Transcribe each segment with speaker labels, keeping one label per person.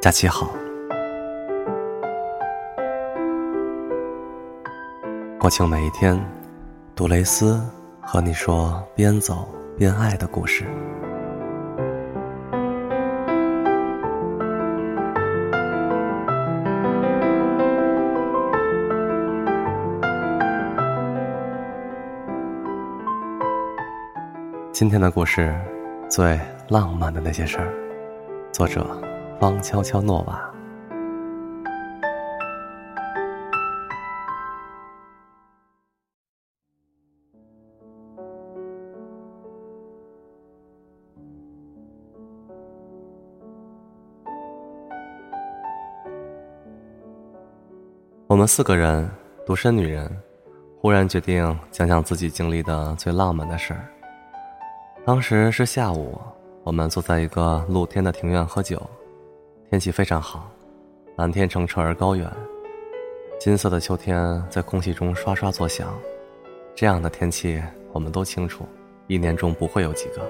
Speaker 1: 假期好。国庆每一天，杜蕾斯和你说边走边爱的故事。今天的故事，最浪漫的那些事儿，作者方悄悄诺瓦。我们四个人，独身女人，忽然决定讲讲自己经历的最浪漫的事儿。当时是下午，我们坐在一个露天的庭院喝酒，天气非常好，蓝天澄澈而高远，金色的秋天在空气中刷刷作响。这样的天气，我们都清楚，一年中不会有几个。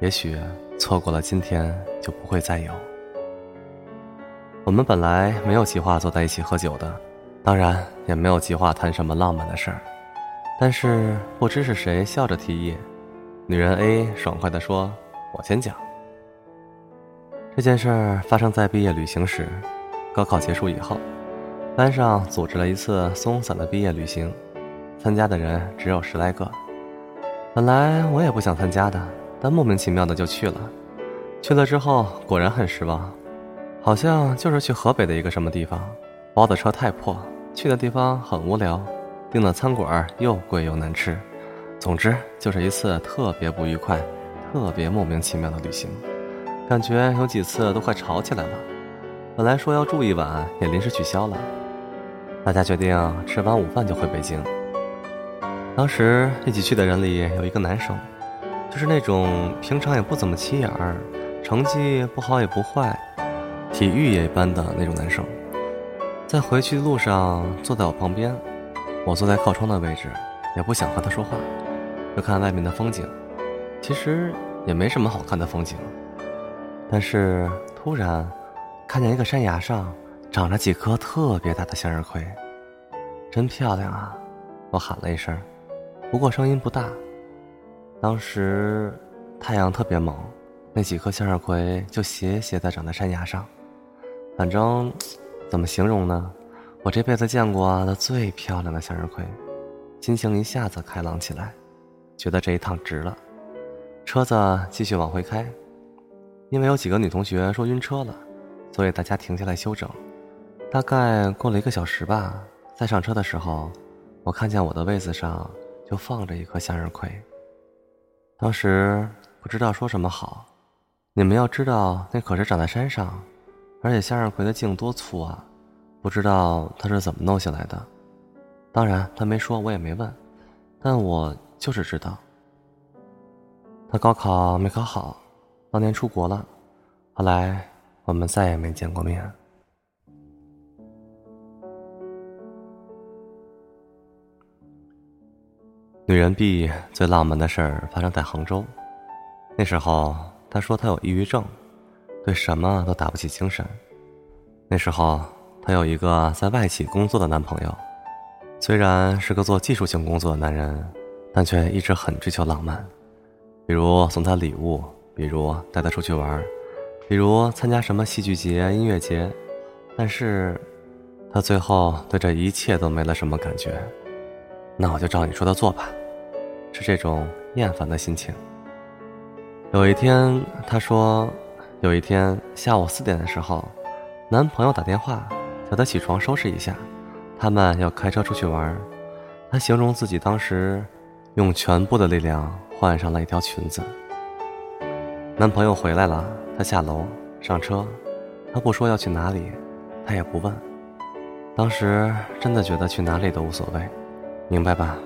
Speaker 1: 也许错过了今天，就不会再有。我们本来没有计划坐在一起喝酒的，当然也没有计划谈什么浪漫的事儿，但是不知是谁笑着提议。女人 A 爽快地说：“我先讲。这件事发生在毕业旅行时，高考结束以后，班上组织了一次松散的毕业旅行，参加的人只有十来个。本来我也不想参加的，但莫名其妙的就去了。去了之后果然很失望，好像就是去河北的一个什么地方，包的车太破，去的地方很无聊，订的餐馆又贵又难吃。”总之，就是一次特别不愉快、特别莫名其妙的旅行，感觉有几次都快吵起来了。本来说要住一晚，也临时取消了。大家决定吃完午饭就回北京。当时一起去的人里有一个男生，就是那种平常也不怎么起眼儿，成绩不好也不坏，体育也一般的那种男生。在回去的路上，坐在我旁边，我坐在靠窗的位置，也不想和他说话。就看外面的风景，其实也没什么好看的风景。但是突然，看见一个山崖上长着几颗特别大的向日葵，真漂亮啊！我喊了一声，不过声音不大。当时太阳特别猛，那几颗向日葵就斜斜的长在山崖上。反正怎么形容呢？我这辈子见过的最漂亮的向日葵，心情一下子开朗起来。觉得这一趟值了，车子继续往回开，因为有几个女同学说晕车了，所以大家停下来休整。大概过了一个小时吧，在上车的时候，我看见我的位子上就放着一颗向日葵。当时不知道说什么好，你们要知道那可是长在山上，而且向日葵的茎多粗啊，不知道他是怎么弄下来的。当然他没说，我也没问，但我。就是知道，他高考没考好，当年出国了，后来我们再也没见过面。女人 B 最浪漫的事儿发生在杭州，那时候她说她有抑郁症，对什么都打不起精神。那时候她有一个在外企工作的男朋友，虽然是个做技术性工作的男人。但却一直很追求浪漫，比如送他礼物，比如带他出去玩，比如参加什么戏剧节、音乐节。但是，他最后对这一切都没了什么感觉。那我就照你说的做吧，是这种厌烦的心情。有一天，他说，有一天下午四点的时候，男朋友打电话叫他起床收拾一下，他们要开车出去玩。他形容自己当时。用全部的力量换上了一条裙子。男朋友回来了，她下楼上车，他不说要去哪里，他也不问。当时真的觉得去哪里都无所谓，明白吧？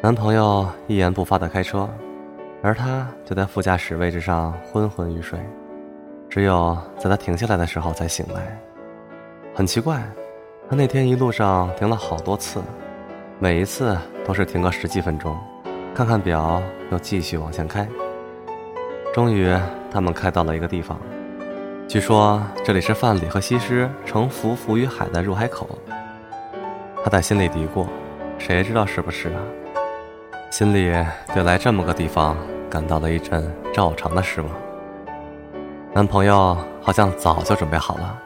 Speaker 1: 男朋友一言不发的开车，而他就在副驾驶位置上昏昏欲睡，只有在他停下来的时候才醒来。很奇怪，他那天一路上停了好多次。每一次都是停个十几分钟，看看表，又继续往前开。终于，他们开到了一个地方，据说这里是范蠡和西施乘浮浮于海的入海口。他在心里嘀咕：“谁知道是不是啊？”心里对来这么个地方感到了一阵照常的失望。男朋友好像早就准备好了，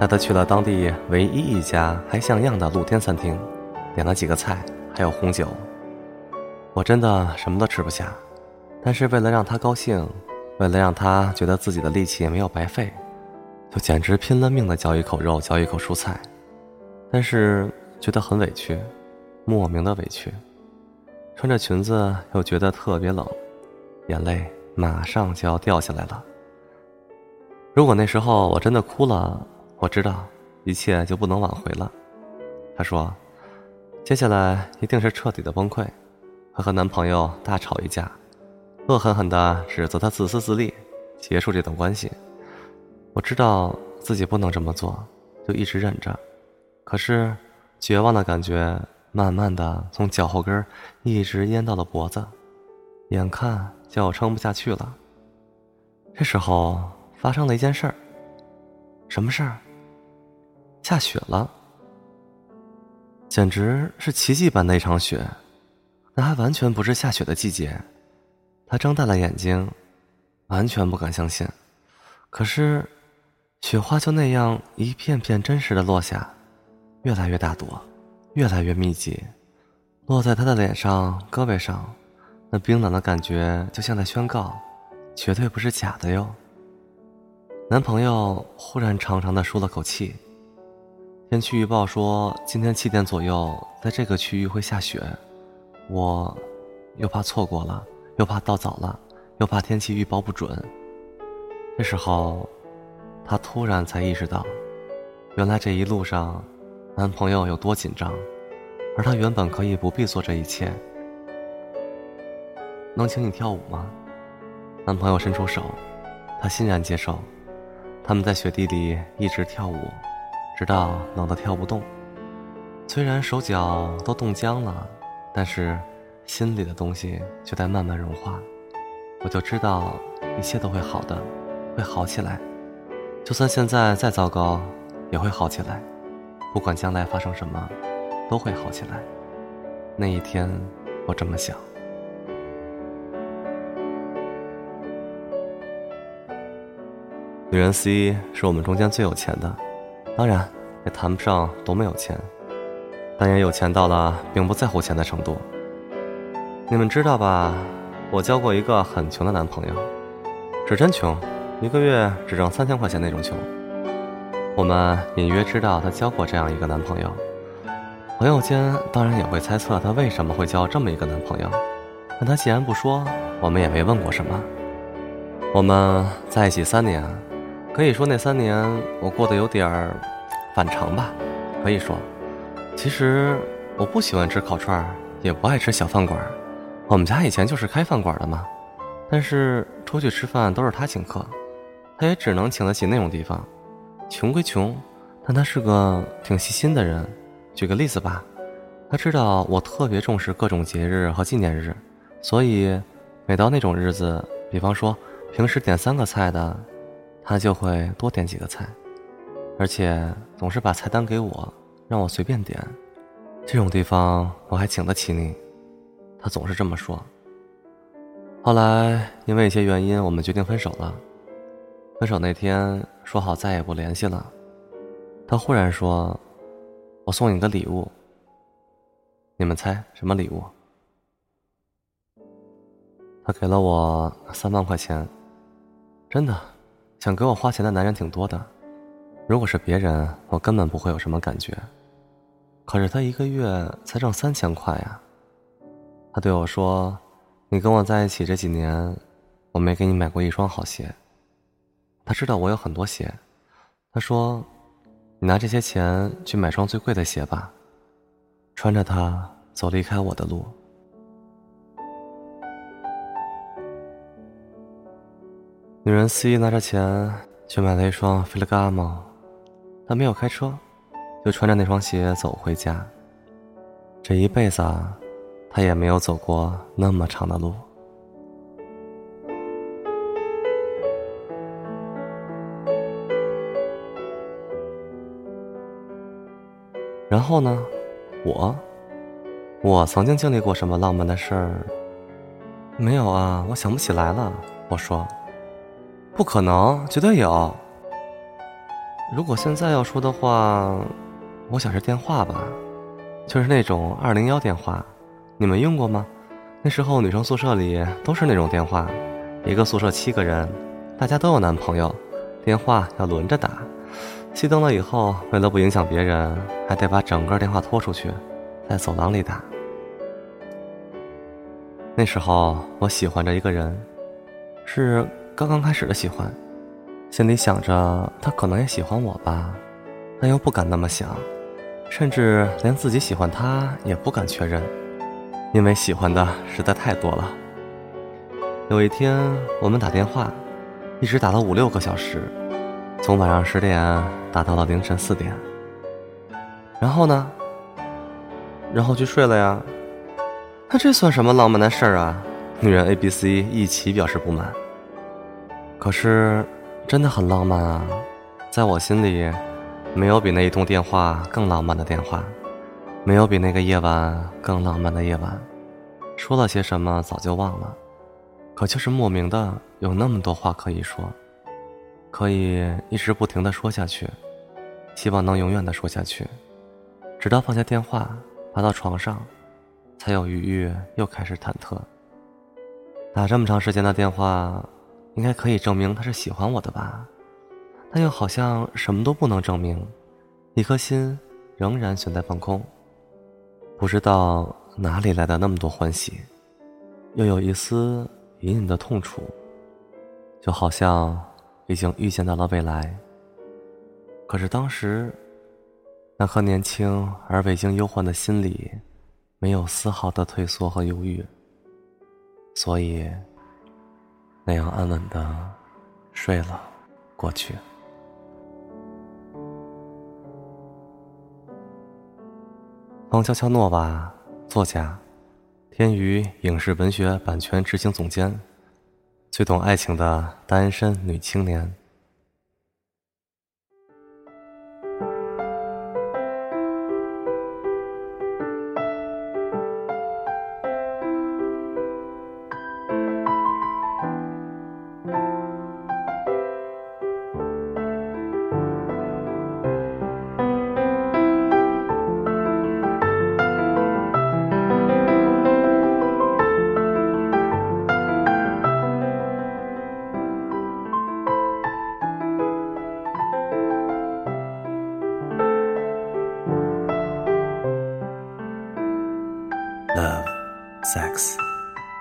Speaker 1: 带他去了当地唯一一家还像样的露天餐厅，点了几个菜，还有红酒。我真的什么都吃不下，但是为了让他高兴，为了让他觉得自己的力气也没有白费，就简直拼了命的嚼一口肉，嚼一口蔬菜。但是觉得很委屈，莫名的委屈。穿着裙子又觉得特别冷，眼泪马上就要掉下来了。如果那时候我真的哭了，我知道一切就不能挽回了。她说，接下来一定是彻底的崩溃，会和男朋友大吵一架，恶狠狠地指责他自私自利，结束这段关系。我知道自己不能这么做，就一直忍着。可是，绝望的感觉慢慢的从脚后跟一直淹到了脖子，眼看就要撑不下去了。这时候发生了一件事儿。什么事儿？下雪了，简直是奇迹般的一场雪。那还完全不是下雪的季节。他睁大了眼睛，完全不敢相信。可是，雪花就那样一片片真实的落下。越来越大朵，越来越密集，落在他的脸上、胳膊上，那冰冷的感觉就像在宣告，绝对不是假的哟。男朋友忽然长长的舒了口气。天气预报说今天七点左右在这个区域会下雪，我又怕错过了，又怕到早了，又怕天气预报不准。这时候，他突然才意识到，原来这一路上。男朋友有多紧张，而他原本可以不必做这一切。能请你跳舞吗？男朋友伸出手，他欣然接受。他们在雪地里一直跳舞，直到冷得跳不动。虽然手脚都冻僵了，但是心里的东西就在慢慢融化。我就知道一切都会好的，会好起来。就算现在再糟糕，也会好起来。不管将来发生什么，都会好起来。那一天，我这么想。女人 C 是我们中间最有钱的，当然也谈不上多么有钱，但也有钱到了并不在乎钱的程度。你们知道吧？我交过一个很穷的男朋友，是真穷，一个月只挣三千块钱那种穷。我们隐约知道她交过这样一个男朋友，朋友间当然也会猜测她为什么会交这么一个男朋友。但她既然不说，我们也没问过什么。我们在一起三年，可以说那三年我过得有点儿反常吧。可以说，其实我不喜欢吃烤串儿，也不爱吃小饭馆。我们家以前就是开饭馆的嘛，但是出去吃饭都是他请客，他也只能请得起那种地方。穷归穷，但他是个挺细心的人。举个例子吧，他知道我特别重视各种节日和纪念日，所以每到那种日子，比方说平时点三个菜的，他就会多点几个菜，而且总是把菜单给我，让我随便点。这种地方我还请得起你，他总是这么说。后来因为一些原因，我们决定分手了。分手那天说好再也不联系了，他忽然说：“我送你个礼物。”你们猜什么礼物？他给了我三万块钱。真的，想给我花钱的男人挺多的。如果是别人，我根本不会有什么感觉。可是他一个月才挣三千块呀。他对我说：“你跟我在一起这几年，我没给你买过一双好鞋。”他知道我有很多鞋，他说：“你拿这些钱去买双最贵的鞋吧，穿着它走离开我的路。”女人肆意拿着钱去买了一双 Ferragamo，她没有开车，就穿着那双鞋走回家。这一辈子，他也没有走过那么长的路。然后呢，我，我曾经经历过什么浪漫的事儿？没有啊，我想不起来了。我说，不可能，绝对有。如果现在要说的话，我想是电话吧，就是那种二零幺电话。你们用过吗？那时候女生宿舍里都是那种电话，一个宿舍七个人，大家都有男朋友，电话要轮着打。熄灯了以后，为了不影响别人，还得把整个电话拖出去，在走廊里打。那时候我喜欢着一个人，是刚刚开始的喜欢，心里想着他可能也喜欢我吧，但又不敢那么想，甚至连自己喜欢他也不敢确认，因为喜欢的实在太多了。有一天我们打电话，一直打了五六个小时，从晚上十点打到了凌晨四点。然后呢？然后去睡了呀。那这算什么浪漫的事儿啊？女人 A、B、C 一起表示不满。可是，真的很浪漫啊！在我心里，没有比那一通电话更浪漫的电话，没有比那个夜晚更浪漫的夜晚。说了些什么早就忘了，可就是莫名的有那么多话可以说，可以一直不停的说下去，希望能永远的说下去，直到放下电话，爬到床上。才有余裕，又开始忐忑。打这么长时间的电话，应该可以证明他是喜欢我的吧？但又好像什么都不能证明，一颗心仍然悬在半空。不知道哪里来的那么多欢喜，又有一丝隐隐的痛楚，就好像已经预见到了未来。可是当时，那颗年轻而未经忧患的心里。没有丝毫的退缩和犹豫，所以那样安稳的睡了过去。方悄悄诺瓦，作家，天娱影视文学版权执行总监，最懂爱情的单身女青年。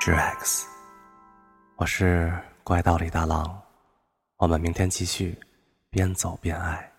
Speaker 1: 是 X，。我是怪盗李大郎，我们明天继续边走边爱。